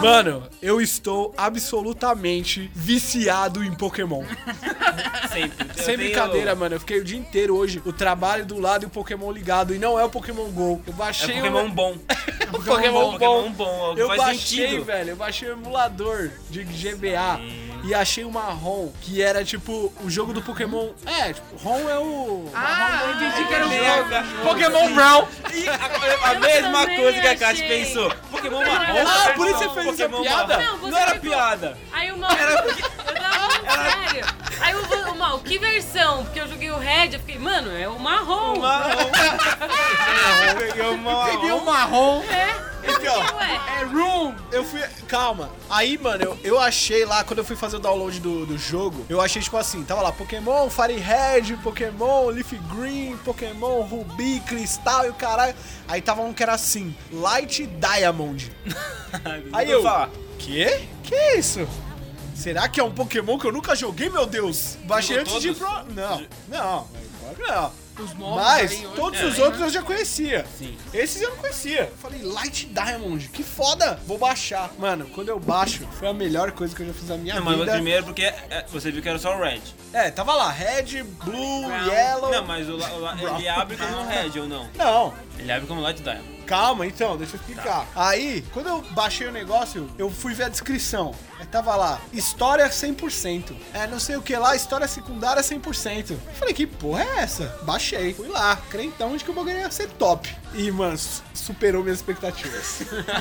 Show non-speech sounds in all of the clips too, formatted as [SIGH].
Mano, eu estou absolutamente viciado em Pokémon. [LAUGHS] Sempre. Eu Sem tenho- brincadeira, mano. Eu fiquei o dia inteiro hoje, o trabalho do lado e o Pokémon ligado. E não é o Pokémon GO. Eu É baixei Pokémon o... bom. [LAUGHS] o Pokémon, Pokémon bom. bom, é o Eu faz baixei, sentido. velho. Eu baixei o emulador de GBA. E achei uma ROM que era tipo o jogo do Pokémon. É, tipo, ROM é o. Ah, eu entendi que era É, jogo. Pokémon Brown. E a, a mesma coisa que a Kat achei. pensou. Pokémon marrom. Ah, por isso você fez essa Pokémon piada? marrom. Não, você Não era ficou- piada. Aí o mal. [LAUGHS] Eu tava falando sério. Aí o, o mal, que versão? Porque eu joguei o Red, eu fiquei, mano, é o marrom. Marrom. [LAUGHS] [LAUGHS] Peguei o Peguei marrom. um marrom. É. É room. Eu fui. Calma. Aí, mano, eu, eu achei lá, quando eu fui fazer o download do, do jogo, eu achei tipo assim: tava lá Pokémon Fire Red, Pokémon Leaf Green, Pokémon Ruby, Cristal e o caralho. Aí tava um que era assim: Light Diamond. [LAUGHS] Aí eu. falar. Quê? Que é isso? Será que é um Pokémon que eu nunca joguei, meu Deus? Baixei Jogou antes de todos? pro. Não, não, que não. Os novos Mas aí todos É, os né? outros eu já conhecia. Sim. Esses eu não conhecia. Eu Falei, Light Diamond, que foda. Vou baixar. Mano, quando eu baixo, foi a melhor coisa que eu já fiz na minha Não, mas vida. primeiro porque é, você viu que era só o Red. É, tava lá, Red, Blue, Yellow. Não, mas o, o ele abre como Red ou não? Não, Ele abre como Light Diamond. Calma então, deixa eu explicar. Aí, quando eu baixei o negócio, eu fui ver a descrição. Aí tava lá, história 100%. É, não sei o que lá, história secundária 100%. Eu falei, que porra é essa? Baixei. Fui lá, crentão de que o bagulho ia ser top. E, mano, su- superou minhas expectativas.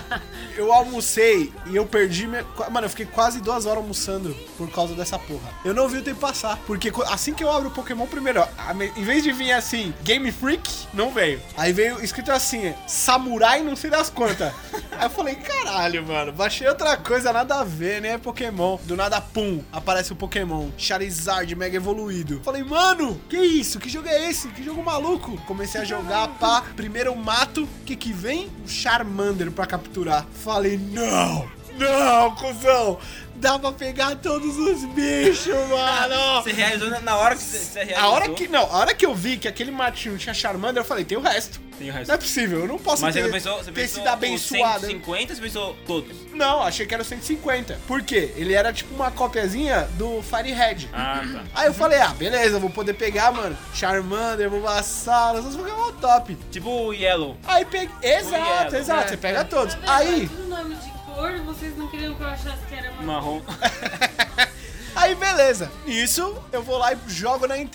[LAUGHS] eu almocei e eu perdi minha. Mano, eu fiquei quase duas horas almoçando por causa dessa porra. Eu não vi o tempo passar. Porque assim que eu abro o Pokémon, primeiro, ó, em vez de vir assim, Game Freak, não veio. Aí veio escrito assim, Samurai não sei das quantas. Aí eu falei, caralho, mano, baixei outra coisa, nada a ver, né? Pokémon. Do nada, pum, aparece o Pokémon. Charizard, mega evoluído. Falei, mano, que isso? Que jogo é esse? Que jogo maluco? Comecei a jogar, pá. Primeiro mato, o que que vem? Um Charmander pra capturar. Falei, não, não, cuzão. Dá pra pegar todos os bichos, mano. [LAUGHS] Você realizou na- hora que você, realizou. A hora que, não, a hora que eu vi que aquele matinho tinha Charmander, eu falei, tem o resto. Tem o resto. Não é possível, eu não posso Mas ter, você pensou, você ter pensou sido abençoado. os 150, você pensou todos? Não, achei que era o 150. Por quê? Ele era tipo uma copiazinha do Fire Red. Ah, tá. Aí eu falei, ah, beleza, vou poder pegar, mano, Charmander, Bulbasaur, essas Pokémon top. Tipo o Yellow. Aí peguei, exato, Yellow. exato, É, você pega é. todos. Tá vendo? Aí, Tudo nome de cor, vocês não queriam que eu achasse que era marrom. Marrom. [LAUGHS] aí beleza. Isso, eu vou lá e jogo na internet.